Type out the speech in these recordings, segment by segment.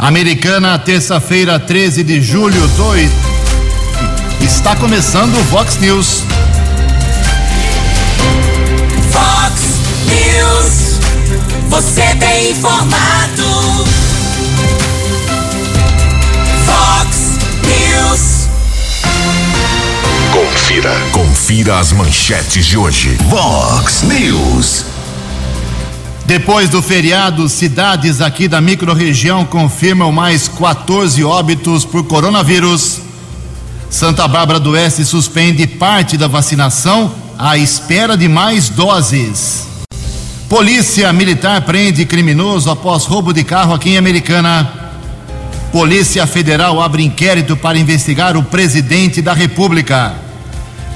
Americana, terça-feira, 13 de julho, 2. Está começando o Vox News. Vox News. Você tem informado. Vox News. Confira. Confira as manchetes de hoje. Vox News. Depois do feriado, cidades aqui da microrregião confirmam mais 14 óbitos por coronavírus. Santa Bárbara do Oeste suspende parte da vacinação à espera de mais doses. Polícia Militar prende criminoso após roubo de carro aqui em Americana. Polícia Federal abre inquérito para investigar o presidente da República.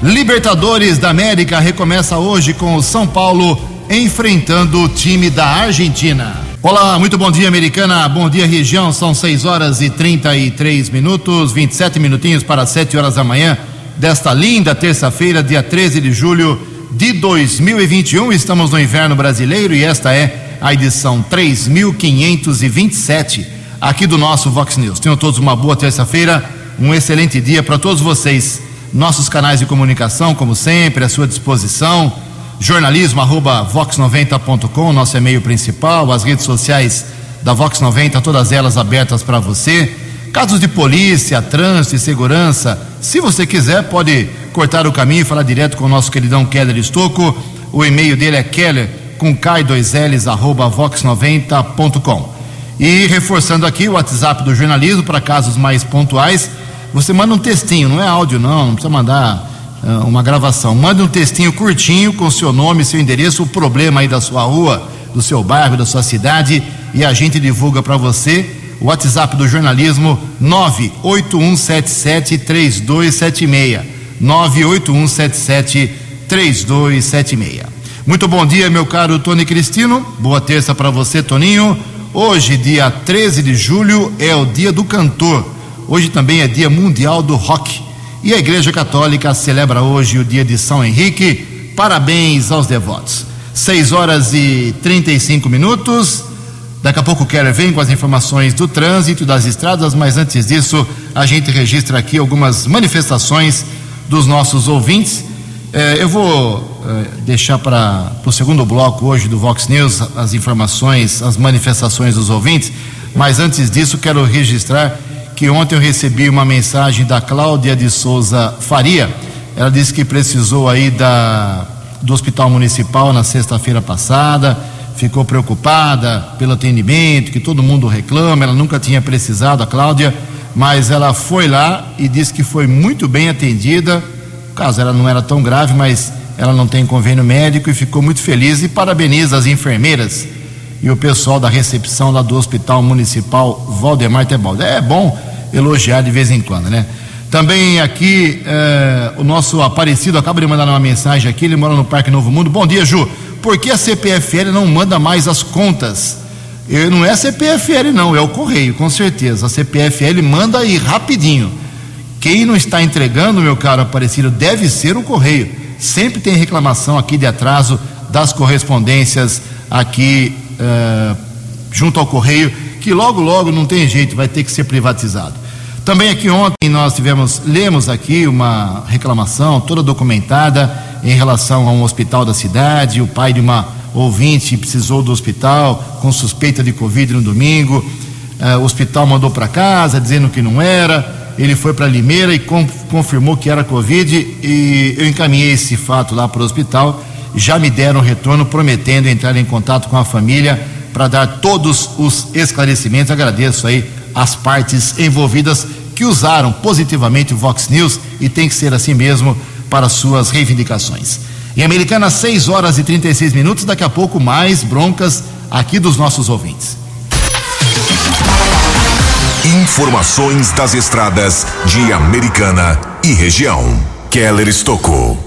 Libertadores da América recomeça hoje com o São Paulo enfrentando o time da Argentina. Olá, muito bom dia, Americana. Bom dia, região. São 6 horas e 33 minutos, 27 minutinhos para 7 horas da manhã desta linda terça-feira, dia 13 de julho de 2021. Estamos no inverno brasileiro e esta é a edição 3527 aqui do nosso Vox News. Tenham todos uma boa terça-feira, um excelente dia para todos vocês. Nossos canais de comunicação, como sempre, à sua disposição jornalismo arroba vox90.com, nosso e-mail principal, as redes sociais da Vox 90, todas elas abertas para você. Casos de polícia, trânsito e segurança, se você quiser, pode cortar o caminho e falar direto com o nosso queridão Keller Estocco. O e-mail dele é keller com k2ls arroba vox90.com. E reforçando aqui o WhatsApp do jornalismo para casos mais pontuais, você manda um textinho, não é áudio não, não precisa mandar uma gravação. Mande um textinho curtinho com seu nome, seu endereço, o problema aí da sua rua, do seu bairro, da sua cidade e a gente divulga para você. O WhatsApp do jornalismo 981773276. 981773276. Muito bom dia, meu caro Tony Cristino. Boa terça para você, Toninho. Hoje, dia 13 de julho, é o dia do cantor. Hoje também é dia mundial do rock. E a Igreja Católica celebra hoje o dia de São Henrique. Parabéns aos devotos. 6 horas e 35 minutos. Daqui a pouco o Keller vem com as informações do trânsito, das estradas, mas antes disso, a gente registra aqui algumas manifestações dos nossos ouvintes. Eh, eu vou eh, deixar para o segundo bloco hoje do Vox News as informações, as manifestações dos ouvintes, mas antes disso, quero registrar que ontem eu recebi uma mensagem da Cláudia de Souza Faria. Ela disse que precisou aí da, do hospital municipal na sexta-feira passada, ficou preocupada pelo atendimento, que todo mundo reclama, ela nunca tinha precisado, a Cláudia, mas ela foi lá e disse que foi muito bem atendida. O caso ela não era tão grave, mas ela não tem convênio médico e ficou muito feliz e parabeniza as enfermeiras e o pessoal da recepção lá do Hospital Municipal Valdemar Tebaldo. É bom elogiar de vez em quando, né? Também aqui eh, o nosso Aparecido acaba de mandar uma mensagem aqui, ele mora no Parque Novo Mundo. Bom dia, Ju. Por que a CPFL não manda mais as contas? Eu, não é a CPFL, não, é o Correio, com certeza. A CPFL manda aí rapidinho. Quem não está entregando, meu caro Aparecido, deve ser o Correio. Sempre tem reclamação aqui de atraso das correspondências aqui uh, junto ao Correio, que logo, logo não tem jeito, vai ter que ser privatizado. Também aqui ontem nós tivemos, lemos aqui uma reclamação toda documentada em relação a um hospital da cidade, o pai de uma ouvinte precisou do hospital com suspeita de Covid no domingo, uh, o hospital mandou para casa dizendo que não era, ele foi para Limeira e confirmou que era Covid. E eu encaminhei esse fato lá para o hospital. Já me deram retorno prometendo entrar em contato com a família para dar todos os esclarecimentos. Agradeço aí as partes envolvidas que usaram positivamente o Vox News e tem que ser assim mesmo para suas reivindicações. Em Americana, 6 horas e 36 minutos, daqui a pouco mais broncas aqui dos nossos ouvintes. Informações das estradas de Americana e região. Keller Estocou.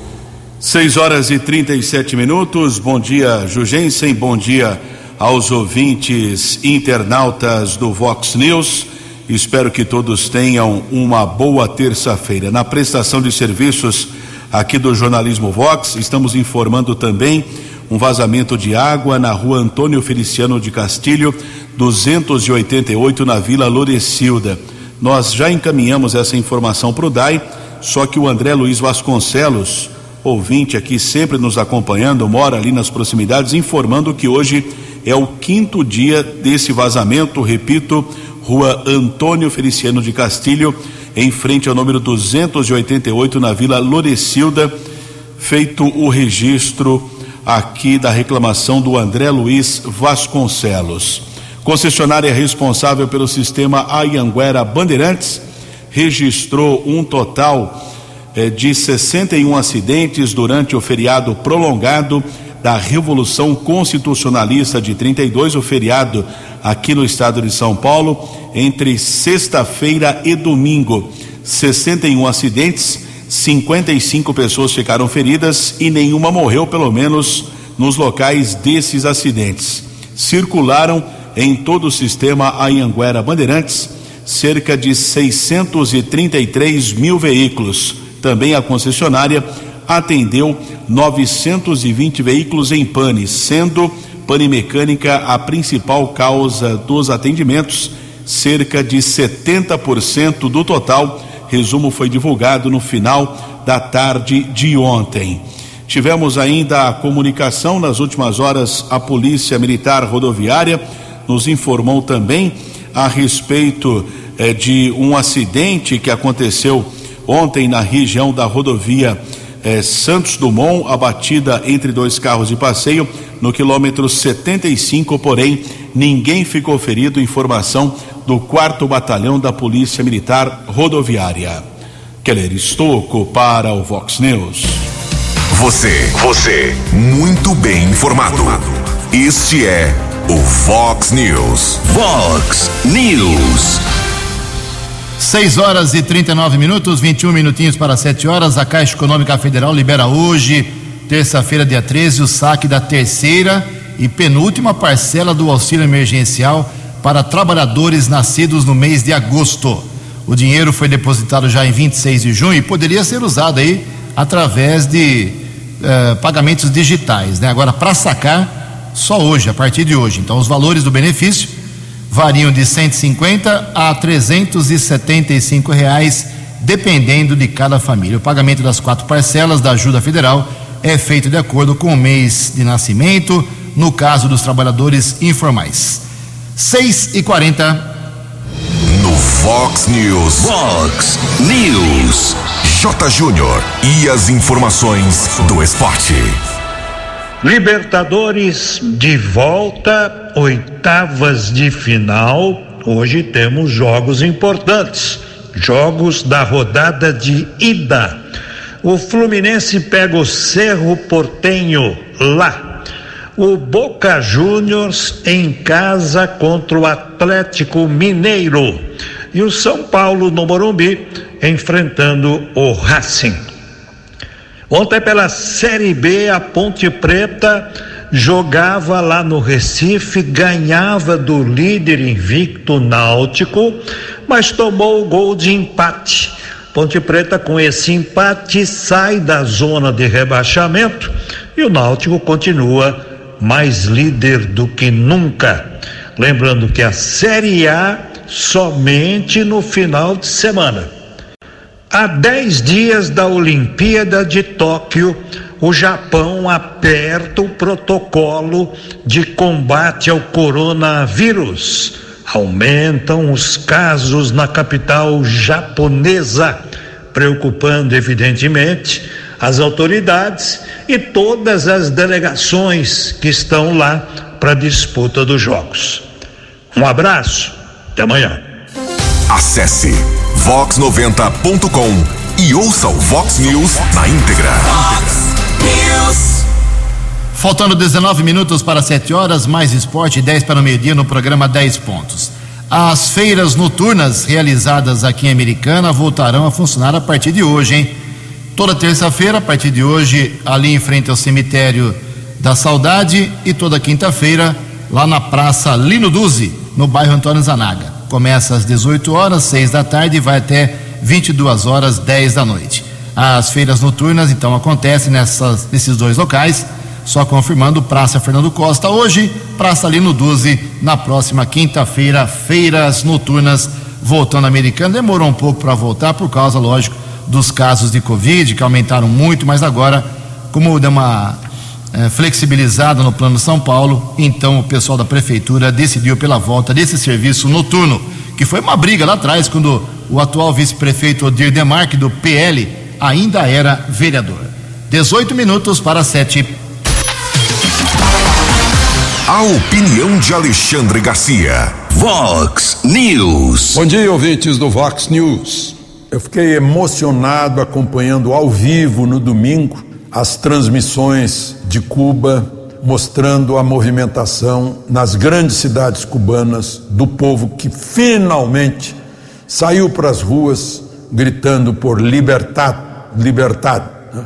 6 horas e 37 minutos. Bom dia, Jugensen. Bom dia aos ouvintes internautas do Vox News. Espero que todos tenham uma boa terça-feira. Na prestação de serviços aqui do Jornalismo Vox, estamos informando também um vazamento de água na rua Antônio Feliciano de Castilho, 288 na Vila Lorecilda. Nós já encaminhamos essa informação para o DAI, só que o André Luiz Vasconcelos, ouvinte aqui sempre nos acompanhando, mora ali nas proximidades, informando que hoje é o quinto dia desse vazamento, repito, rua Antônio Feliciano de Castilho, em frente ao número 288 na Vila Lorecilda, feito o registro aqui da reclamação do André Luiz Vasconcelos. Concessionária responsável pelo sistema Ayanguera Bandeirantes registrou um total eh, de 61 acidentes durante o feriado prolongado da Revolução Constitucionalista de 32, o feriado aqui no estado de São Paulo, entre sexta-feira e domingo. 61 acidentes, 55 pessoas ficaram feridas e nenhuma morreu, pelo menos nos locais desses acidentes. Circularam em todo o sistema Anhanguera Bandeirantes cerca de 633 mil veículos. Também a concessionária atendeu 920 veículos em pane, sendo pane mecânica a principal causa dos atendimentos, cerca de 70% do total. Resumo foi divulgado no final da tarde de ontem. Tivemos ainda a comunicação nas últimas horas, a Polícia Militar Rodoviária nos informou também a respeito eh, de um acidente que aconteceu ontem na região da rodovia eh, Santos Dumont, a batida entre dois carros de passeio no quilômetro 75, porém ninguém ficou ferido. Informação do quarto batalhão da Polícia Militar Rodoviária. Keller Estocco para o Vox News. Você, você, muito bem informado. Este é o Vox News. Vox News. 6 horas e 39 minutos, 21 minutinhos para 7 horas. A Caixa Econômica Federal libera hoje, terça-feira, dia 13, o saque da terceira e penúltima parcela do auxílio emergencial para trabalhadores nascidos no mês de agosto. O dinheiro foi depositado já em 26 de junho e poderia ser usado aí através de eh, pagamentos digitais, né? Agora, para sacar, só hoje, a partir de hoje. Então, os valores do benefício variam de 150 a 375 reais, dependendo de cada família. O pagamento das quatro parcelas da ajuda federal é feito de acordo com o mês de nascimento, no caso dos trabalhadores informais. 6 e 40 No Vox News, Vox News. J. Júnior e as informações do esporte. Libertadores de volta, oitavas de final. Hoje temos jogos importantes, jogos da rodada de ida. O Fluminense pega o Cerro Portenho lá. O Boca Juniors em casa contra o Atlético Mineiro. E o São Paulo no Morumbi enfrentando o Racing. Ontem pela Série B, a Ponte Preta jogava lá no Recife, ganhava do líder invicto Náutico, mas tomou o gol de empate. Ponte Preta, com esse empate, sai da zona de rebaixamento e o Náutico continua mais líder do que nunca. Lembrando que a Série A somente no final de semana. Há dez dias da Olimpíada de Tóquio, o Japão aperta o protocolo de combate ao coronavírus. Aumentam os casos na capital japonesa, preocupando, evidentemente, as autoridades e todas as delegações que estão lá para a disputa dos Jogos. Um abraço, até amanhã. Acesse vox90.com e ouça o Vox News na íntegra. Vox News. Faltando 19 minutos para 7 horas, mais esporte, 10 para o meio-dia no programa 10 pontos. As feiras noturnas realizadas aqui em Americana voltarão a funcionar a partir de hoje, hein? Toda terça-feira, a partir de hoje, ali em frente ao cemitério da Saudade, e toda quinta-feira, lá na Praça Lino Duzi, no bairro Antônio Zanaga. Começa às 18 horas, 6 da tarde e vai até 22 horas, 10 da noite. As feiras noturnas, então, acontecem nessas, nesses dois locais, Só confirmando, Praça Fernando Costa hoje, Praça Lino Duze na próxima quinta-feira, feiras noturnas voltando americano. Demorou um pouco para voltar por causa, lógico, dos casos de Covid que aumentaram muito, mas agora, como deu uma é, flexibilizada no plano São Paulo, então o pessoal da prefeitura decidiu pela volta desse serviço noturno, que foi uma briga lá atrás quando o atual vice-prefeito Odir Demarque do PL ainda era vereador. 18 minutos para 7. A opinião de Alexandre Garcia. Vox News. Bom dia, ouvintes do Vox News. Eu fiquei emocionado acompanhando ao vivo no domingo as transmissões de Cuba mostrando a movimentação nas grandes cidades cubanas do povo que finalmente saiu para as ruas gritando por libertad, libertad,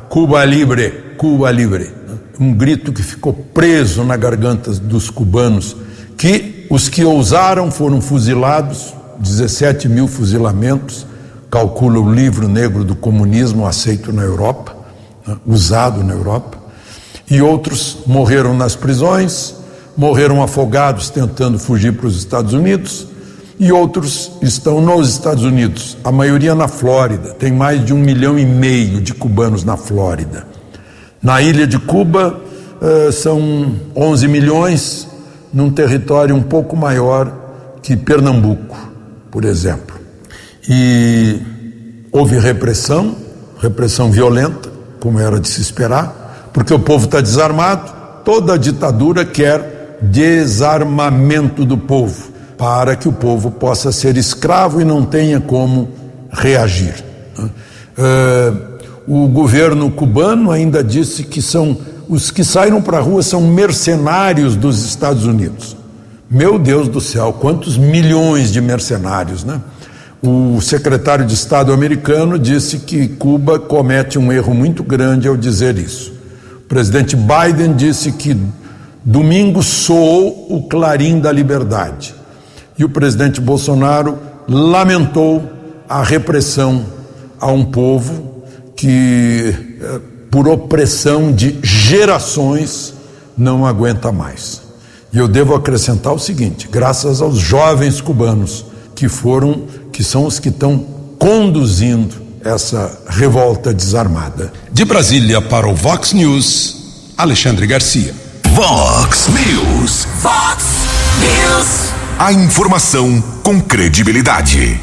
Cuba livre, Cuba livre. Um grito que ficou preso na garganta dos cubanos, que os que ousaram foram fuzilados, 17 mil fuzilamentos, calcula o livro negro do comunismo aceito na Europa, né, usado na Europa, e outros morreram nas prisões, morreram afogados tentando fugir para os Estados Unidos, e outros estão nos Estados Unidos, a maioria na Flórida. Tem mais de um milhão e meio de cubanos na Flórida. Na ilha de Cuba, uh, são 11 milhões, num território um pouco maior que Pernambuco, por exemplo. E houve repressão, repressão violenta, como era de se esperar, porque o povo está desarmado. Toda ditadura quer desarmamento do povo para que o povo possa ser escravo e não tenha como reagir. Uh, o governo cubano ainda disse que são os que saíram para a rua são mercenários dos Estados Unidos. Meu Deus do céu, quantos milhões de mercenários, né? O secretário de Estado americano disse que Cuba comete um erro muito grande ao dizer isso. O presidente Biden disse que domingo soou o clarim da liberdade e o presidente Bolsonaro lamentou a repressão a um povo que, eh, por opressão de gerações, não aguenta mais. E eu devo acrescentar o seguinte: graças aos jovens cubanos que foram, que são os que estão conduzindo essa revolta desarmada. De Brasília para o Vox News, Alexandre Garcia. Vox News. Vox News. A informação com credibilidade.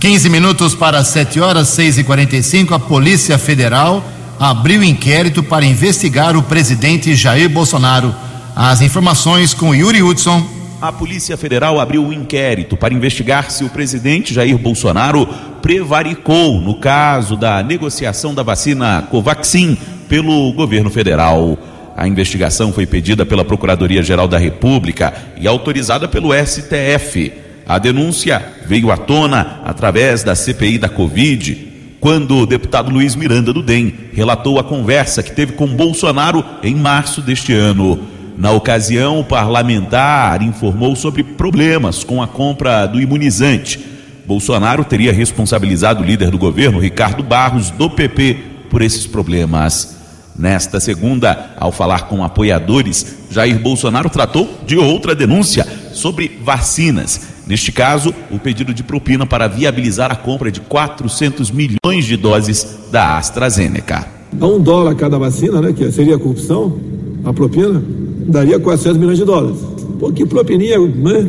15 minutos para 7 horas, 6 e 45 a Polícia Federal abriu inquérito para investigar o presidente Jair Bolsonaro. As informações com Yuri Hudson. A Polícia Federal abriu um inquérito para investigar se o presidente Jair Bolsonaro prevaricou no caso da negociação da vacina Covaxin pelo governo federal. A investigação foi pedida pela Procuradoria-Geral da República e autorizada pelo STF. A denúncia veio à tona através da CPI da Covid, quando o deputado Luiz Miranda do DEM relatou a conversa que teve com Bolsonaro em março deste ano. Na ocasião, o parlamentar informou sobre problemas com a compra do imunizante. Bolsonaro teria responsabilizado o líder do governo, Ricardo Barros, do PP, por esses problemas. Nesta segunda, ao falar com apoiadores, Jair Bolsonaro tratou de outra denúncia sobre vacinas. Neste caso, o pedido de propina para viabilizar a compra de 400 milhões de doses da AstraZeneca. A um dólar cada vacina, né, que seria a corrupção, a propina, daria 400 milhões de dólares. Pô, que propininha, né?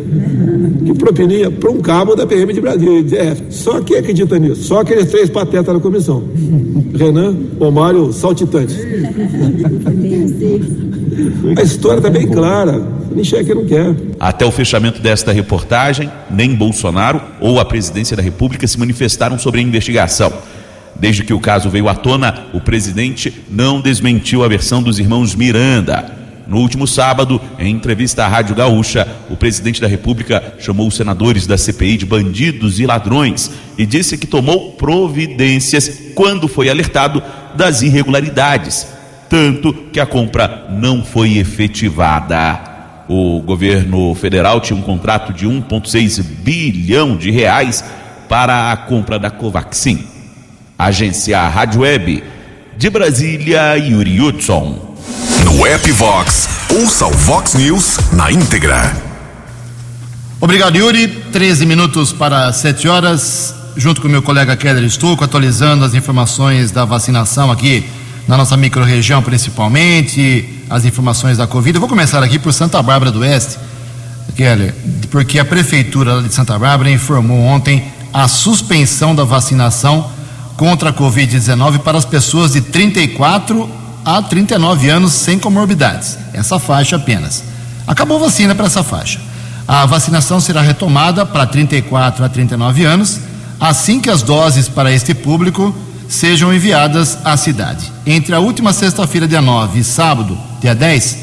Que propininha para um cabo da PM de Brasil, de. Só quem acredita nisso? Só aqueles três patetas da comissão. Renan, Omário, Saltitante. A história está bem clara. Cheque não quer. Até o fechamento desta reportagem, nem Bolsonaro ou a presidência da República se manifestaram sobre a investigação. Desde que o caso veio à tona, o presidente não desmentiu a versão dos irmãos Miranda. No último sábado, em entrevista à Rádio Gaúcha, o presidente da República chamou os senadores da CPI de bandidos e ladrões e disse que tomou providências quando foi alertado das irregularidades, tanto que a compra não foi efetivada. O governo federal tinha um contrato de 1,6 bilhão de reais para a compra da Covaxin. Agência Rádio Web de Brasília, Yuri Hudson. No app Vox, ouça o Vox News na íntegra. Obrigado, Yuri. 13 minutos para 7 horas. Junto com meu colega Keller Estuco, atualizando as informações da vacinação aqui na nossa microrregião, principalmente, as informações da Covid. Eu vou começar aqui por Santa Bárbara do Oeste, Keller, porque a Prefeitura de Santa Bárbara informou ontem a suspensão da vacinação contra a Covid-19 para as pessoas de 34 a 39 anos sem comorbidades. Essa faixa apenas. Acabou vacina para essa faixa. A vacinação será retomada para 34 a 39 anos assim que as doses para este público sejam enviadas à cidade. Entre a última sexta-feira, dia 9, e sábado, dia 10,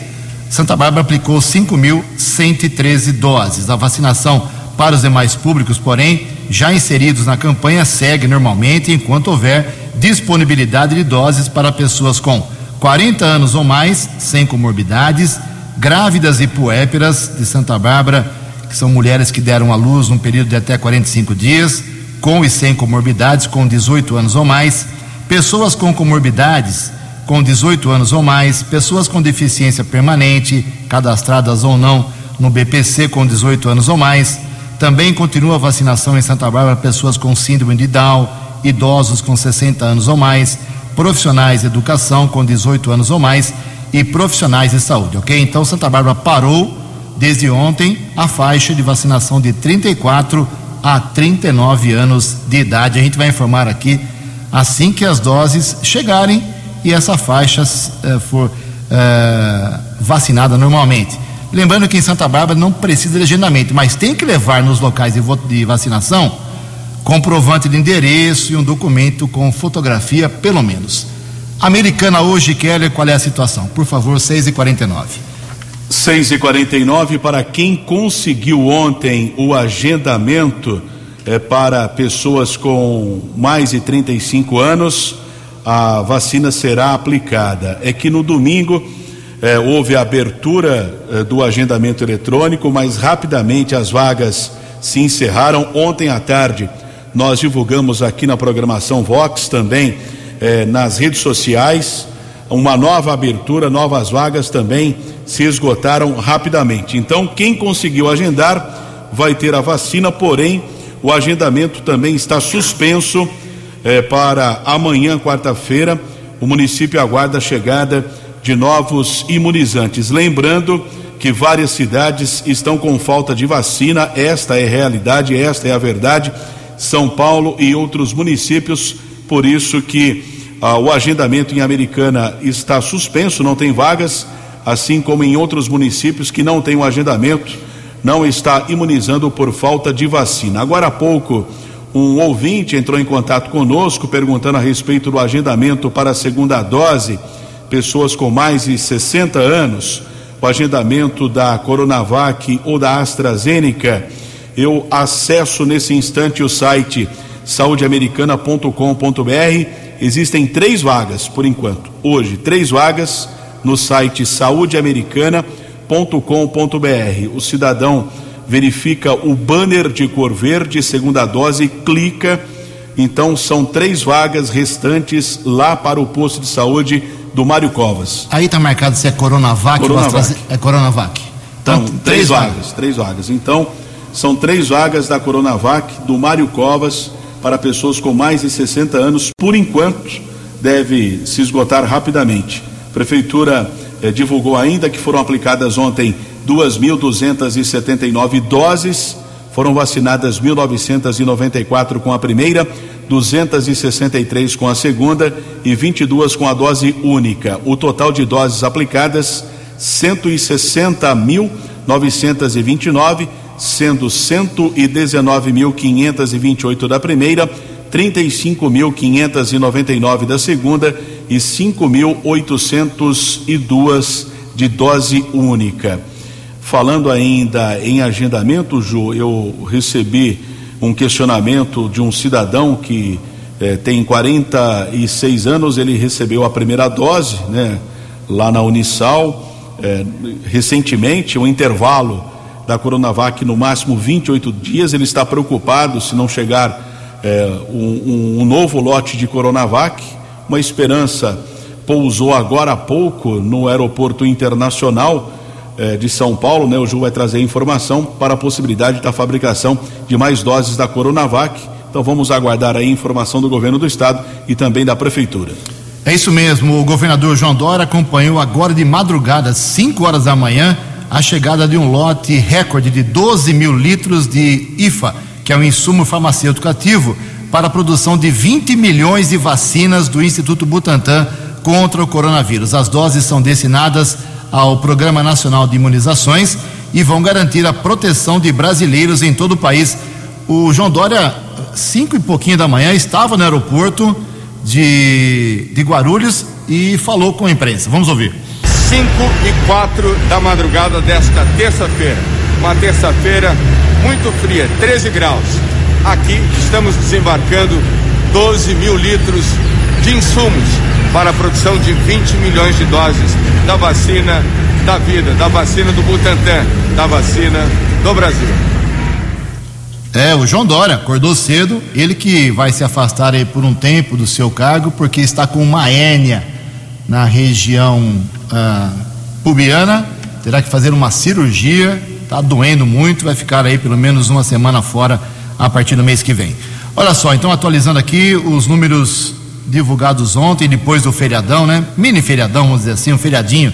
Santa Bárbara aplicou 5.113 doses. A vacinação para os demais públicos, porém, já inseridos na campanha, segue normalmente enquanto houver disponibilidade de doses para pessoas com 40 anos ou mais, sem comorbidades, grávidas e puéperas de Santa Bárbara, que são mulheres que deram à luz num período de até 45 dias, com e sem comorbidades, com 18 anos ou mais, pessoas com comorbidades com 18 anos ou mais, pessoas com deficiência permanente, cadastradas ou não no BPC com 18 anos ou mais. Também continua a vacinação em Santa Bárbara pessoas com síndrome de Down, idosos com 60 anos ou mais, profissionais de educação com 18 anos ou mais e profissionais de saúde, ok? Então Santa Bárbara parou desde ontem a faixa de vacinação de 34 a 39 anos de idade. A gente vai informar aqui assim que as doses chegarem e essa faixa eh, for eh, vacinada normalmente. Lembrando que em Santa Bárbara não precisa de agendamento, mas tem que levar nos locais de, de vacinação comprovante de endereço e um documento com fotografia, pelo menos. Americana hoje, Keller, qual é a situação? Por favor, 6 e 49 6 e 49 para quem conseguiu ontem o agendamento é, para pessoas com mais de 35 anos, a vacina será aplicada. É que no domingo é, houve a abertura é, do agendamento eletrônico, mas rapidamente as vagas se encerraram. Ontem à tarde nós divulgamos aqui na programação Vox também nas redes sociais uma nova abertura, novas vagas também se esgotaram rapidamente. Então, quem conseguiu agendar vai ter a vacina, porém, o agendamento também está suspenso eh, para amanhã, quarta-feira. O município aguarda a chegada de novos imunizantes. Lembrando que várias cidades estão com falta de vacina, esta é a realidade, esta é a verdade. São Paulo e outros municípios, por isso que ah, o agendamento em Americana está suspenso, não tem vagas assim como em outros municípios que não têm o um agendamento, não está imunizando por falta de vacina. Agora há pouco, um ouvinte entrou em contato conosco perguntando a respeito do agendamento para a segunda dose, pessoas com mais de 60 anos, o agendamento da Coronavac ou da AstraZeneca. Eu acesso nesse instante o site saudeamericana.com.br. Existem três vagas por enquanto. Hoje, três vagas no site saudeamericana.com.br. O cidadão verifica o banner de cor verde, segunda dose, clica. Então são três vagas restantes lá para o posto de saúde do Mário Covas. Aí está marcado se é Coronavac, Coronavac. ou é Coronavac. Então, então três, três vagas, vagas, três vagas. Então, são três vagas da Coronavac do Mário Covas para pessoas com mais de 60 anos. Por enquanto, deve se esgotar rapidamente. Prefeitura eh, divulgou ainda que foram aplicadas ontem 2.279 doses, foram vacinadas 1.994 com a primeira, 263 com a segunda e 22 com a dose única. O total de doses aplicadas 160.929, sendo 119.528 da primeira, 35.599 da segunda e 5.802 de dose única. Falando ainda em agendamento, Ju, eu recebi um questionamento de um cidadão que eh, tem 46 anos, ele recebeu a primeira dose, né, lá na Unisal, eh, recentemente, um intervalo da Coronavac no máximo 28 dias, ele está preocupado se não chegar eh, um, um, novo lote de Coronavac, uma esperança pousou agora há pouco no aeroporto internacional eh, de São Paulo, né? O Ju vai trazer informação para a possibilidade da fabricação de mais doses da Coronavac. Então vamos aguardar a informação do governo do estado e também da prefeitura. É isso mesmo, o governador João Dória acompanhou agora de madrugada, 5 horas da manhã, a chegada de um lote recorde de 12 mil litros de IFA, que é um insumo farmacêutico ativo, para a produção de 20 milhões de vacinas do Instituto Butantan contra o coronavírus. As doses são destinadas ao Programa Nacional de Imunizações e vão garantir a proteção de brasileiros em todo o país. O João Dória, cinco e pouquinho da manhã, estava no aeroporto de, de Guarulhos e falou com a imprensa. Vamos ouvir. 5 e 4 da madrugada desta terça-feira. Uma terça-feira muito fria, 13 graus. Aqui estamos desembarcando 12 mil litros de insumos para a produção de 20 milhões de doses da vacina da vida, da vacina do Butantan, da vacina do Brasil. É, o João Dória acordou cedo, ele que vai se afastar aí por um tempo do seu cargo, porque está com uma hérnia na região ah, pubiana, terá que fazer uma cirurgia, está doendo muito, vai ficar aí pelo menos uma semana fora a partir do mês que vem. Olha só, então atualizando aqui os números divulgados ontem, depois do feriadão, né? Mini feriadão, vamos dizer assim, um feriadinho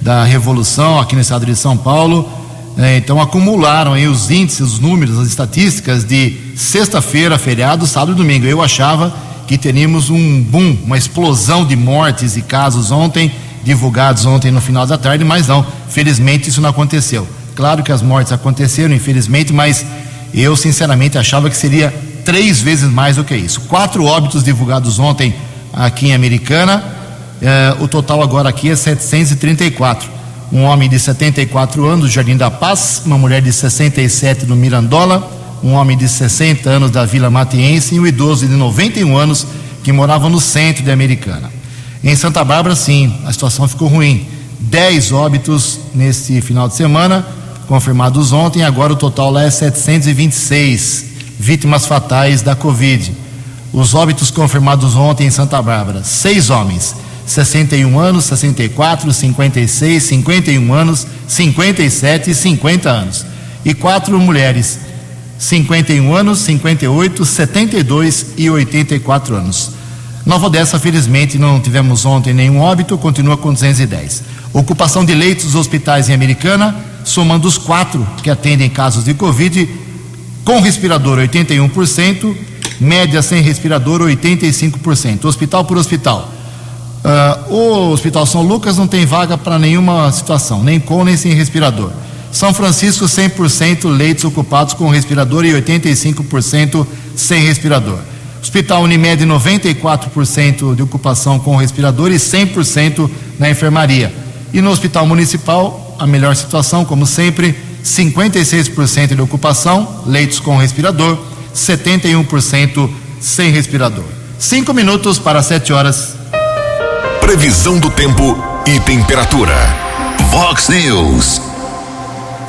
da Revolução aqui no estado de São Paulo. É, então acumularam aí os índices, os números, as estatísticas de sexta-feira, feriado, sábado e domingo. Eu achava que teríamos um boom, uma explosão de mortes e casos ontem, divulgados ontem no final da tarde, mas não, felizmente isso não aconteceu. Claro que as mortes aconteceram, infelizmente, mas eu sinceramente achava que seria três vezes mais do que isso. Quatro óbitos divulgados ontem aqui em Americana, eh, o total agora aqui é 734 um homem de 74 anos do Jardim da Paz, uma mulher de 67 no Mirandola, um homem de 60 anos da Vila Matiense e um idoso de 91 anos que morava no centro de Americana. Em Santa Bárbara, sim, a situação ficou ruim. 10 óbitos nesse final de semana, confirmados ontem, agora o total lá é 726 vítimas fatais da Covid. Os óbitos confirmados ontem em Santa Bárbara, seis homens 61 anos, 64, 56, 51 anos, 57 e 50 anos. E quatro mulheres, 51 anos, 58, 72 e 84 anos. Nova Odessa, felizmente, não tivemos ontem nenhum óbito, continua com 210. Ocupação de leitos dos hospitais em Americana, somando os quatro que atendem casos de Covid, com respirador 81%, média sem respirador 85%, hospital por hospital. Uh, o Hospital São Lucas não tem vaga para nenhuma situação, nem com nem sem respirador. São Francisco, 100% leitos ocupados com respirador e 85% sem respirador. Hospital Unimed, 94% de ocupação com respirador e 100% na enfermaria. E no Hospital Municipal, a melhor situação, como sempre, 56% de ocupação, leitos com respirador, 71% sem respirador. Cinco minutos para sete horas. Previsão do tempo e temperatura. Vox News.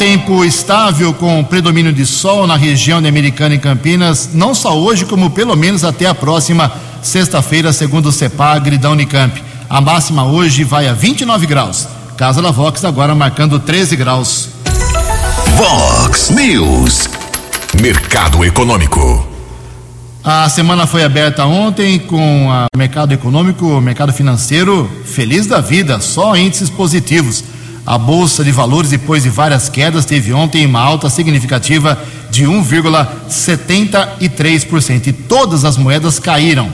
Tempo estável com predomínio de sol na região de Americana e Campinas, não só hoje, como pelo menos até a próxima sexta-feira, segundo o CEPAGRE da Unicamp. A máxima hoje vai a 29 graus. Casa da Vox agora marcando 13 graus. Vox News. Mercado Econômico. A semana foi aberta ontem com o mercado econômico, o mercado financeiro feliz da vida, só índices positivos. A bolsa de valores, depois de várias quedas, teve ontem uma alta significativa de 1,73% e todas as moedas caíram.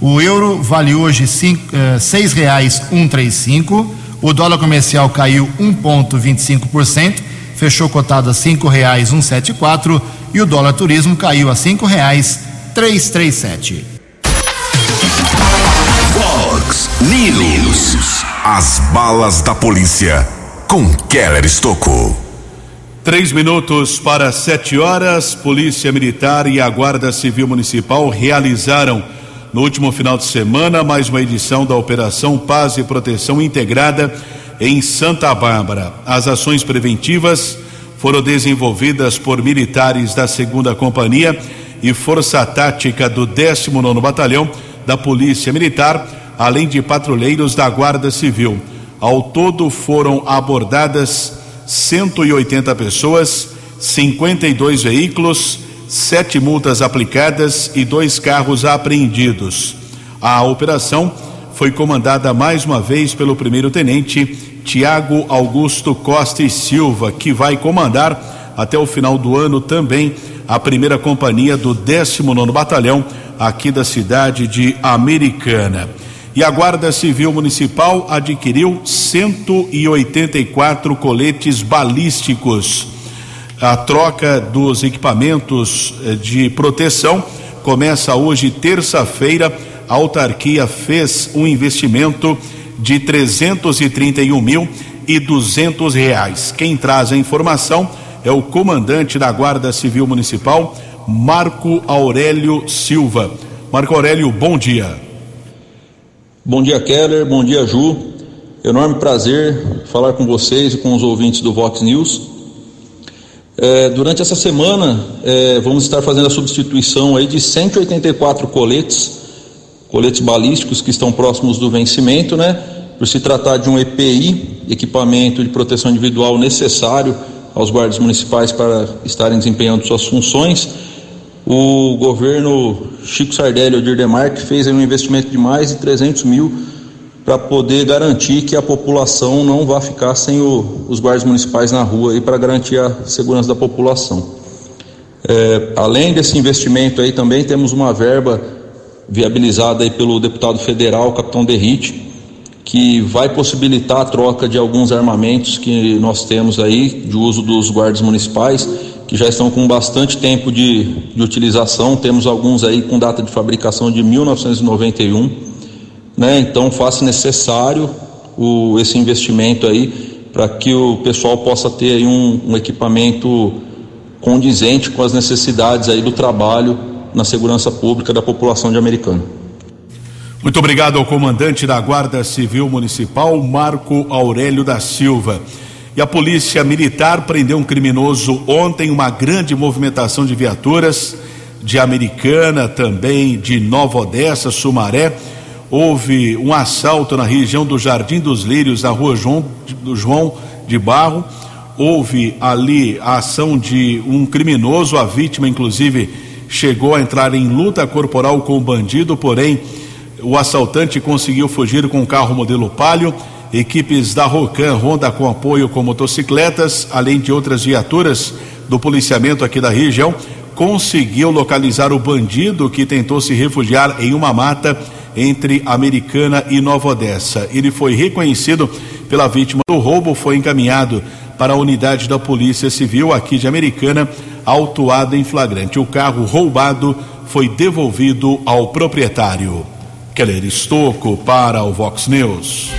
O euro vale hoje R$ eh, 6,135, o dólar comercial caiu 1,25%, fechou cotado a R$ 5,174 e o dólar turismo caiu a R$ 5,00 337. Fox News. As balas da polícia com Keller Estocou. Três minutos para sete horas, Polícia Militar e a Guarda Civil Municipal realizaram no último final de semana mais uma edição da Operação Paz e Proteção Integrada em Santa Bárbara. As ações preventivas foram desenvolvidas por militares da segunda companhia e Força Tática do 19 Batalhão da Polícia Militar, além de patrulheiros da Guarda Civil. Ao todo foram abordadas 180 pessoas, 52 veículos, sete multas aplicadas e dois carros apreendidos. A operação foi comandada mais uma vez pelo primeiro-tenente Tiago Augusto Costa e Silva, que vai comandar até o final do ano também a primeira companhia do 19 Batalhão aqui da cidade de Americana. E a Guarda Civil Municipal adquiriu 184 coletes balísticos. A troca dos equipamentos eh, de proteção começa hoje, terça-feira. A autarquia fez um investimento de 331 mil e duzentos reais. Quem traz a informação é o comandante da Guarda Civil Municipal, Marco Aurélio Silva. Marco Aurélio, bom dia. Bom dia, Keller. Bom dia, Ju. Enorme prazer falar com vocês e com os ouvintes do Vox News. É, durante essa semana, é, vamos estar fazendo a substituição aí de 184 coletes, coletes balísticos que estão próximos do vencimento, né? Por se tratar de um EPI, equipamento de proteção individual necessário aos guardas municipais para estarem desempenhando suas funções o governo Chico Sardelli Odir Demarque fez um investimento de mais de 300 mil para poder garantir que a população não vá ficar sem o, os guardas municipais na rua e para garantir a segurança da população. É, além desse investimento aí também temos uma verba viabilizada aí pelo deputado federal, capitão Derrite, que vai possibilitar a troca de alguns armamentos que nós temos aí de uso dos guardas municipais que já estão com bastante tempo de, de utilização. Temos alguns aí com data de fabricação de 1991, né? Então faça necessário o, esse investimento aí para que o pessoal possa ter aí um, um equipamento condizente com as necessidades aí do trabalho na segurança pública da população de Americana. Muito obrigado ao comandante da Guarda Civil Municipal, Marco Aurélio da Silva. E a polícia militar prendeu um criminoso ontem, uma grande movimentação de viaturas de Americana, também de Nova Odessa, Sumaré. Houve um assalto na região do Jardim dos Lírios, na rua João, João de Barro. Houve ali a ação de um criminoso, a vítima, inclusive, chegou a entrar em luta corporal com o bandido, porém o assaltante conseguiu fugir com um carro modelo Palio equipes da Rocan Ronda com apoio com motocicletas, além de outras viaturas do policiamento aqui da região, conseguiu localizar o bandido que tentou se refugiar em uma mata entre Americana e Nova Odessa. Ele foi reconhecido pela vítima do roubo, foi encaminhado para a unidade da Polícia Civil aqui de Americana, autuado em flagrante. O carro roubado foi devolvido ao proprietário. Keller Estocco para o Vox News.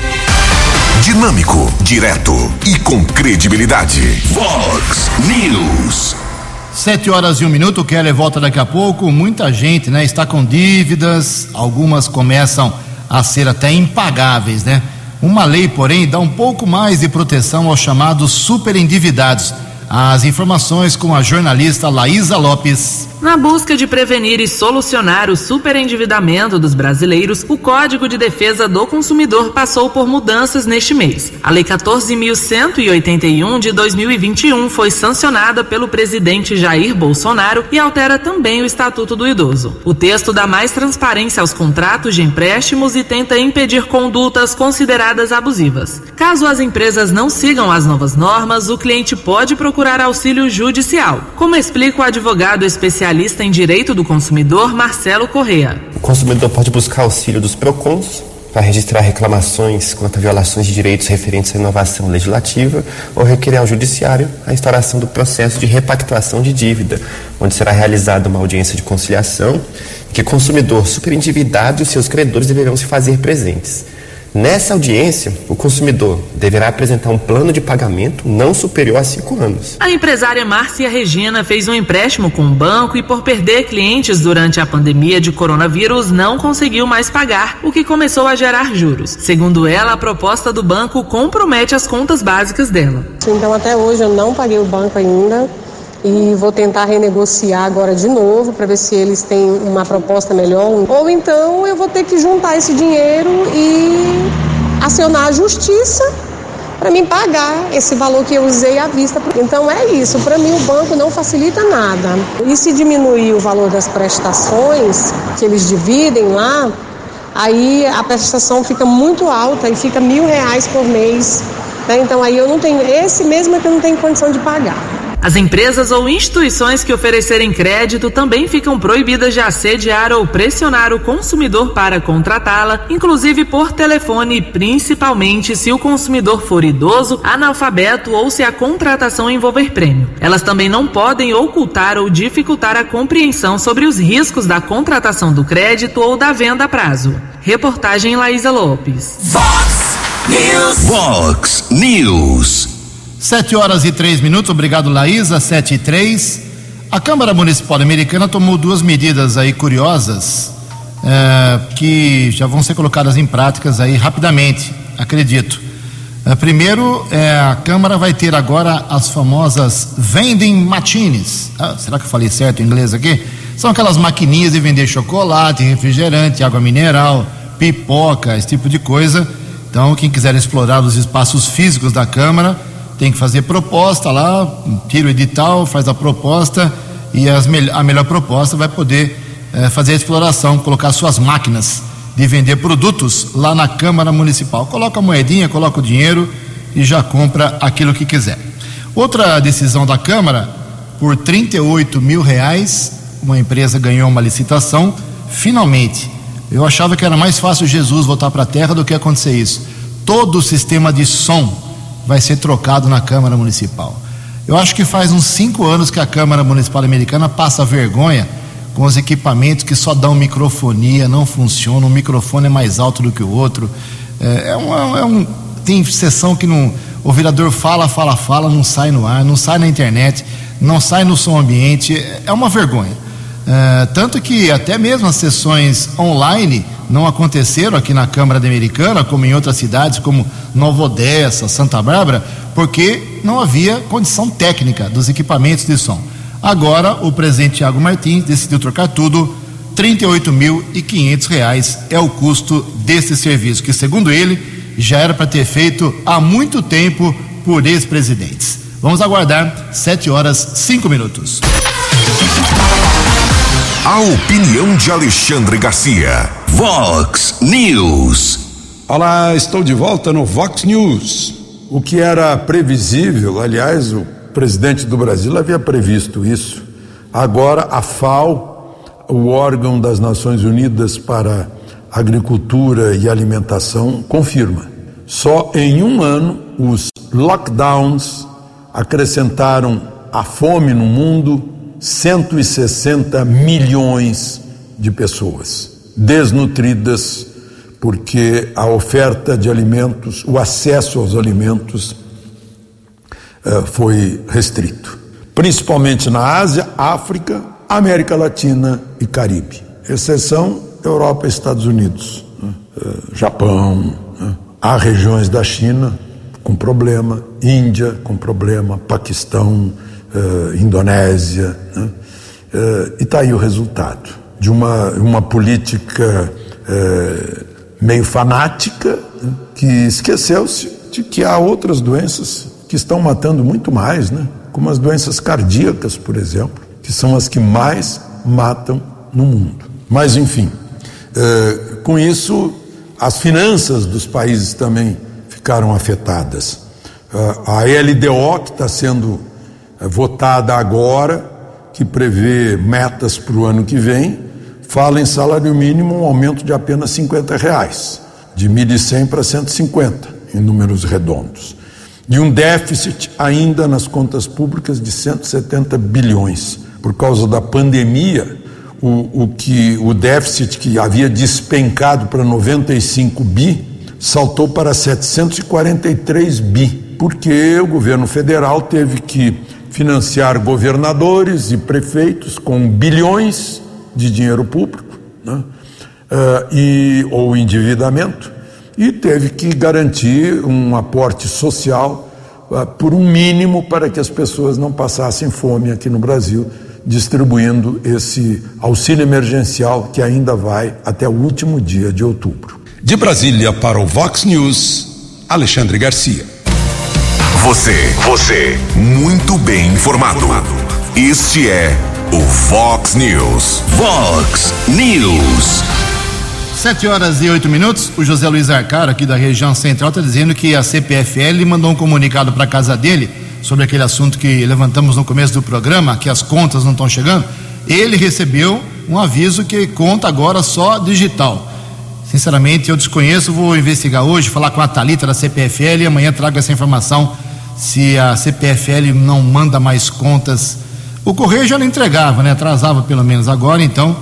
Dinâmico, direto e com credibilidade. Vox News. Sete horas e um minuto, o Keller volta daqui a pouco. Muita gente, né, está com dívidas, algumas começam a ser até impagáveis, né? Uma lei, porém, dá um pouco mais de proteção aos chamados superendividados. As informações com a jornalista Laísa Lopes. Na busca de prevenir e solucionar o superendividamento dos brasileiros, o Código de Defesa do Consumidor passou por mudanças neste mês. A Lei 14.181 de 2021 foi sancionada pelo presidente Jair Bolsonaro e altera também o Estatuto do Idoso. O texto dá mais transparência aos contratos de empréstimos e tenta impedir condutas consideradas abusivas. Caso as empresas não sigam as novas normas, o cliente pode procurar auxílio judicial, como explica o advogado especialista especialista em direito do consumidor, Marcelo Correa. O consumidor pode buscar auxílio dos PROCONs para registrar reclamações quanto a violações de direitos referentes à inovação legislativa ou requerer ao judiciário a instauração do processo de repactuação de dívida, onde será realizada uma audiência de conciliação que o consumidor superendividado e seus credores deverão se fazer presentes. Nessa audiência, o consumidor deverá apresentar um plano de pagamento não superior a cinco anos. A empresária Márcia Regina fez um empréstimo com o banco e, por perder clientes durante a pandemia de coronavírus, não conseguiu mais pagar, o que começou a gerar juros. Segundo ela, a proposta do banco compromete as contas básicas dela. Então, até hoje eu não paguei o banco ainda. E vou tentar renegociar agora de novo para ver se eles têm uma proposta melhor. Ou então eu vou ter que juntar esse dinheiro e acionar a justiça para mim pagar esse valor que eu usei à vista. Então é isso, para mim o banco não facilita nada. E se diminuir o valor das prestações que eles dividem lá, aí a prestação fica muito alta e fica mil reais por mês. Né? Então aí eu não tenho, esse mesmo é que eu não tenho condição de pagar. As empresas ou instituições que oferecerem crédito também ficam proibidas de assediar ou pressionar o consumidor para contratá-la, inclusive por telefone, principalmente se o consumidor for idoso, analfabeto ou se a contratação envolver prêmio. Elas também não podem ocultar ou dificultar a compreensão sobre os riscos da contratação do crédito ou da venda a prazo. Reportagem Laísa Lopes. Fox News. Fox News. Sete horas e três minutos, obrigado Laísa, sete e três. A Câmara Municipal Americana tomou duas medidas aí curiosas é, que já vão ser colocadas em práticas aí rapidamente, acredito. É, primeiro, é, a Câmara vai ter agora as famosas vending machines. Ah, será que eu falei certo em inglês aqui? São aquelas maquininhas de vender chocolate, refrigerante, água mineral, pipoca, esse tipo de coisa. Então, quem quiser explorar os espaços físicos da Câmara, tem que fazer proposta lá, tira o edital, faz a proposta e as, a melhor proposta vai poder eh, fazer a exploração, colocar suas máquinas de vender produtos lá na Câmara Municipal. Coloca a moedinha, coloca o dinheiro e já compra aquilo que quiser. Outra decisão da Câmara, por 38 mil reais, uma empresa ganhou uma licitação, finalmente. Eu achava que era mais fácil Jesus voltar para a terra do que acontecer isso. Todo o sistema de som vai ser trocado na Câmara Municipal. Eu acho que faz uns cinco anos que a Câmara Municipal Americana passa vergonha com os equipamentos que só dão microfonia, não funcionam, um microfone é mais alto do que o outro. É, é, um, é um, tem sessão que não, o vereador fala, fala, fala, não sai no ar, não sai na internet, não sai no som ambiente, é uma vergonha. É, tanto que até mesmo as sessões online não aconteceram aqui na Câmara Americana, como em outras cidades, como Nova Odessa, Santa Bárbara, porque não havia condição técnica dos equipamentos de som. Agora, o presidente Tiago Martins decidiu trocar tudo. R$ 38.500 é o custo desse serviço, que, segundo ele, já era para ter feito há muito tempo por ex-presidentes. Vamos aguardar, 7 horas 5 minutos. A opinião de Alexandre Garcia. Vox News. Olá, estou de volta no Vox News. O que era previsível, aliás, o presidente do Brasil havia previsto isso. Agora a FAO, o órgão das Nações Unidas para Agricultura e Alimentação, confirma. Só em um ano os lockdowns acrescentaram a fome no mundo 160 milhões de pessoas desnutridas, porque a oferta de alimentos, o acesso aos alimentos uh, foi restrito, principalmente na Ásia, África, América Latina e Caribe, exceção Europa e Estados Unidos, né? uh, Japão, né? há regiões da China com problema, Índia com problema, Paquistão, uh, Indonésia. Né? Uh, e está aí o resultado de uma, uma política uh, meio fanática né? que esqueceu-se de que há outras doenças que estão matando muito mais, né? como as doenças cardíacas, por exemplo, que são as que mais matam no mundo. Mas, enfim, com isso, as finanças dos países também ficaram afetadas. a LDO, que está sendo votada agora, que prevê metas para o ano que vem, fala em salário mínimo um aumento de apenas 50 reais, de 1.100 para 150, em números redondos. E um déficit ainda nas contas públicas de 170 bilhões. Por causa da pandemia, o, o, que, o déficit que havia despencado para 95 bi saltou para 743 bi, porque o governo federal teve que financiar governadores e prefeitos com bilhões de dinheiro público, né? uh, e, ou endividamento, e teve que garantir um aporte social uh, por um mínimo para que as pessoas não passassem fome aqui no Brasil, distribuindo esse auxílio emergencial que ainda vai até o último dia de outubro. De Brasília para o Vox News, Alexandre Garcia. Você, você, muito bem informado. Este é o Vox News. Vox News. Sete horas e oito minutos. O José Luiz Arcaro, aqui da região central, está dizendo que a CPFL mandou um comunicado para casa dele sobre aquele assunto que levantamos no começo do programa, que as contas não estão chegando. Ele recebeu um aviso que conta agora só digital. Sinceramente, eu desconheço, vou investigar hoje, falar com a Talita da CPFL e amanhã trago essa informação se a CPFL não manda mais contas. O correio já não entregava, né? Atrasava pelo menos agora, então,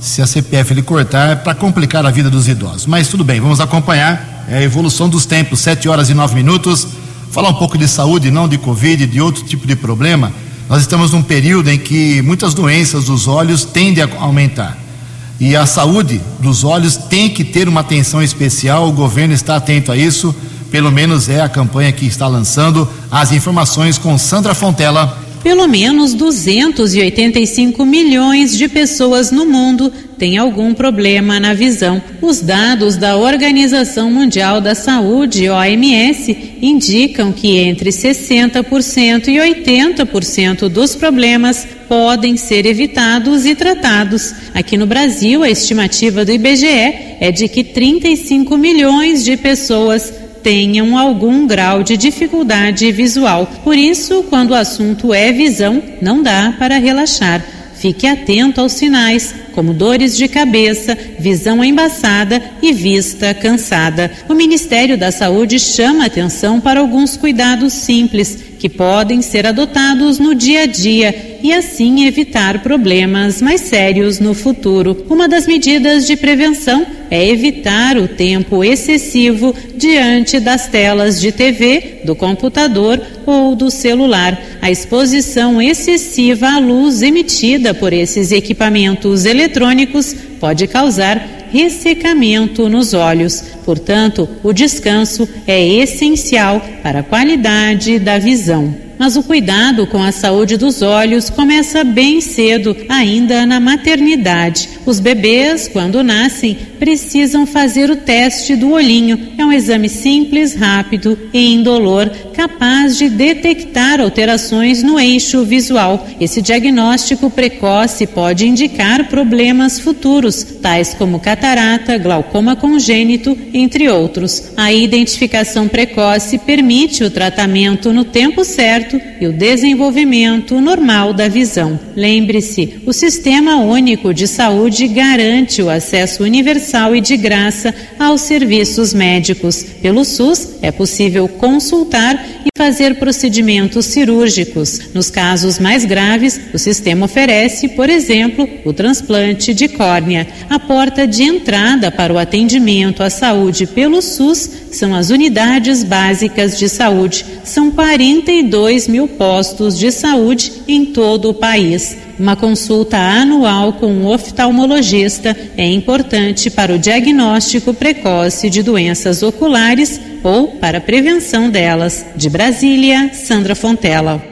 se a CPFL cortar, é para complicar a vida dos idosos. Mas tudo bem, vamos acompanhar é a evolução dos tempos, 7 horas e 9 minutos. Falar um pouco de saúde, não de Covid, de outro tipo de problema. Nós estamos num período em que muitas doenças dos olhos tendem a aumentar. E a saúde dos olhos tem que ter uma atenção especial, o governo está atento a isso, pelo menos é a campanha que está lançando. As informações com Sandra Fontela. Pelo menos 285 milhões de pessoas no mundo têm algum problema na visão. Os dados da Organização Mundial da Saúde, OMS, indicam que entre 60% e 80% dos problemas podem ser evitados e tratados. Aqui no Brasil, a estimativa do IBGE é de que 35 milhões de pessoas tenham algum grau de dificuldade visual. Por isso, quando o assunto é visão, não dá para relaxar. Fique atento aos sinais, como dores de cabeça, visão embaçada e vista cansada. O Ministério da Saúde chama atenção para alguns cuidados simples que podem ser adotados no dia a dia e assim evitar problemas mais sérios no futuro. Uma das medidas de prevenção é evitar o tempo excessivo diante das telas de TV, do computador ou do celular. A exposição excessiva à luz emitida por esses equipamentos eletrônicos pode causar ressecamento nos olhos. Portanto, o descanso é essencial para a qualidade da visão. Mas o cuidado com a saúde dos olhos começa bem cedo, ainda na maternidade. Os bebês, quando nascem, precisam fazer o teste do olhinho. É um exame simples, rápido e indolor, capaz de detectar alterações no eixo visual. Esse diagnóstico precoce pode indicar problemas futuros, tais como catarata, glaucoma congênito, entre outros. A identificação precoce permite o tratamento no tempo certo e o desenvolvimento normal da visão. Lembre-se, o Sistema Único de Saúde garante o acesso universal e de graça aos serviços médicos. Pelo SUS, é possível consultar e fazer procedimentos cirúrgicos. Nos casos mais graves, o sistema oferece, por exemplo, o transplante de córnea. A porta de entrada para o atendimento à saúde pelo SUS são as unidades básicas de saúde. São 42 mil postos de saúde em todo o país. Uma consulta anual com um oftalmologista é importante para o diagnóstico precoce de doenças oculares ou para a prevenção delas. De Brasília, Sandra Fontela.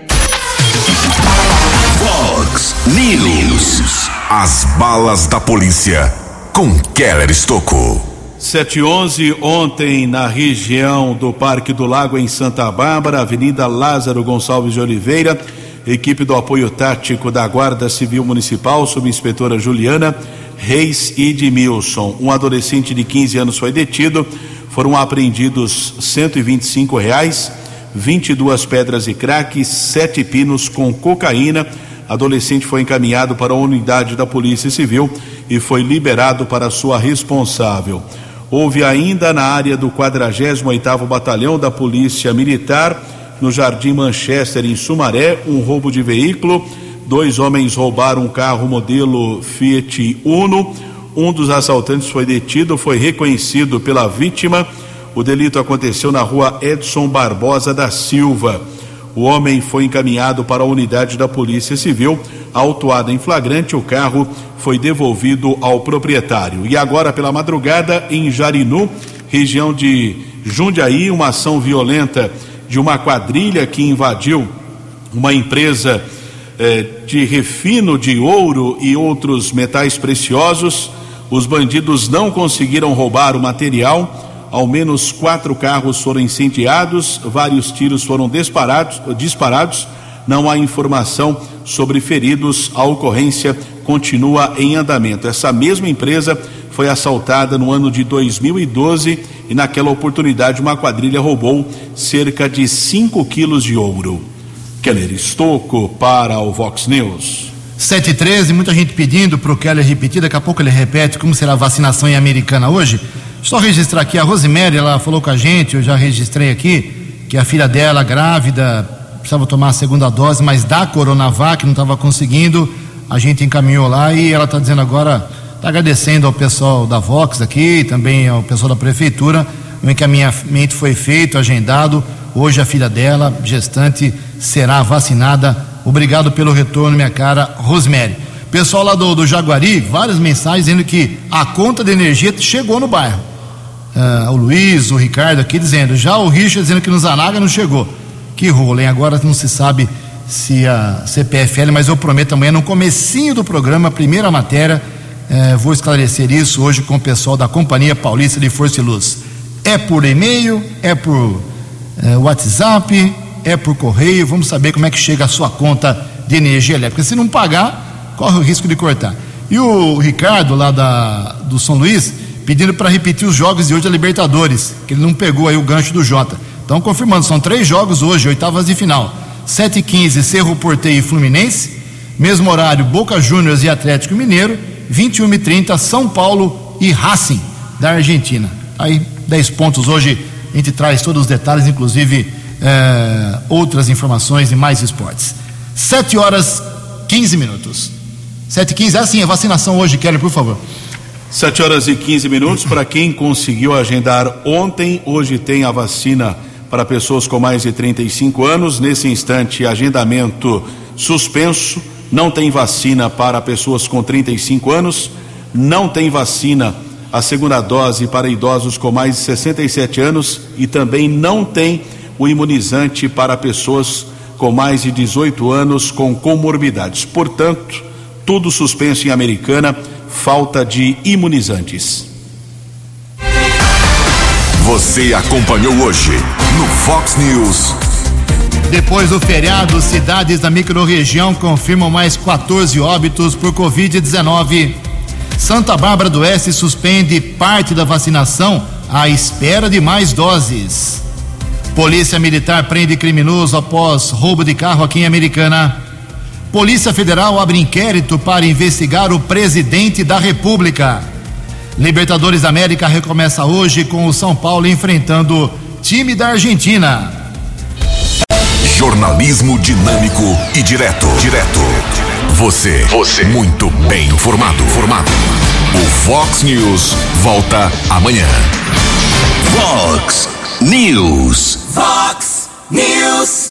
Fox News. As balas da polícia com Keller Estocou. 711 ontem na região do Parque do Lago em Santa Bárbara, Avenida Lázaro Gonçalves de Oliveira, equipe do apoio tático da Guarda Civil Municipal, subinspetora Juliana Reis e Edmilson. Um adolescente de 15 anos foi detido. Foram apreendidos 125 reais, 22 pedras de crack, sete pinos com cocaína. Adolescente foi encaminhado para a unidade da Polícia Civil e foi liberado para sua responsável. Houve ainda na área do 48º Batalhão da Polícia Militar, no Jardim Manchester, em Sumaré, um roubo de veículo. Dois homens roubaram um carro modelo Fiat Uno. Um dos assaltantes foi detido, foi reconhecido pela vítima. O delito aconteceu na rua Edson Barbosa da Silva. O homem foi encaminhado para a unidade da Polícia Civil. Autuado em flagrante, o carro foi devolvido ao proprietário. E agora, pela madrugada, em Jarinu, região de Jundiaí, uma ação violenta de uma quadrilha que invadiu uma empresa eh, de refino de ouro e outros metais preciosos. Os bandidos não conseguiram roubar o material. Ao menos quatro carros foram incendiados, vários tiros foram disparados. disparados. Não há informação sobre feridos. A ocorrência continua em andamento. Essa mesma empresa foi assaltada no ano de 2012 e naquela oportunidade uma quadrilha roubou cerca de 5 quilos de ouro. Keller Estocco para o Vox News. 7 e 13, muita gente pedindo para o Keller repetir, daqui a pouco ele repete como será a vacinação em Americana hoje. Só registrar aqui a Rosemary, ela falou com a gente, eu já registrei aqui, que a filha dela, grávida, precisava tomar a segunda dose, mas da Coronavac não estava conseguindo. A gente encaminhou lá e ela está dizendo agora, está agradecendo ao pessoal da Vox aqui, também ao pessoal da prefeitura. O encaminhamento foi feito, agendado. Hoje a filha dela, gestante, será vacinada. Obrigado pelo retorno, minha cara Rosemary. Pessoal lá do, do Jaguari, várias mensagens dizendo que a conta de energia chegou no bairro. Uh, o Luiz, o Ricardo aqui dizendo, já o Richard dizendo que no Zanaga não chegou. Que rolo, hein? Agora não se sabe se a CPFL, mas eu prometo amanhã no comecinho do programa, primeira matéria, eh, vou esclarecer isso hoje com o pessoal da Companhia Paulista de Força e Luz. É por e-mail, é por eh, WhatsApp, é por correio, vamos saber como é que chega a sua conta de energia elétrica. Se não pagar, corre o risco de cortar. E o Ricardo, lá da, do São Luís, pedindo para repetir os jogos de hoje da Libertadores, que ele não pegou aí o gancho do Jota. Então, confirmando, são três jogos hoje, oitavas de final. 7h15, Cerro Porteio e Fluminense. Mesmo horário, Boca Juniors e Atlético Mineiro. 21h30, São Paulo e Racing, da Argentina. Aí, 10 pontos hoje. A gente traz todos os detalhes, inclusive eh, outras informações e mais esportes. 7 horas 15 minutos. 7 h 15 assim, a vacinação hoje, Kelly, por favor. 7 horas e 15 minutos. Para quem conseguiu agendar ontem, hoje tem a vacina para pessoas com mais de 35 anos. Nesse instante, agendamento suspenso. Não tem vacina para pessoas com 35 anos. Não tem vacina a segunda dose para idosos com mais de 67 anos e também não tem o imunizante para pessoas com mais de 18 anos com comorbidades. Portanto, tudo suspenso em Americana, falta de imunizantes. Você acompanhou hoje no Fox News. Depois do feriado, cidades da microrregião confirmam mais 14 óbitos por Covid-19. Santa Bárbara do Oeste suspende parte da vacinação à espera de mais doses. Polícia Militar prende criminoso após roubo de carro aqui em Americana. Polícia Federal abre inquérito para investigar o presidente da República. Libertadores da América recomeça hoje com o São Paulo enfrentando time da Argentina. Jornalismo dinâmico e direto. Direto. Você. Você. Muito bem informado. Formado. O Fox News volta amanhã. Fox News. Fox News.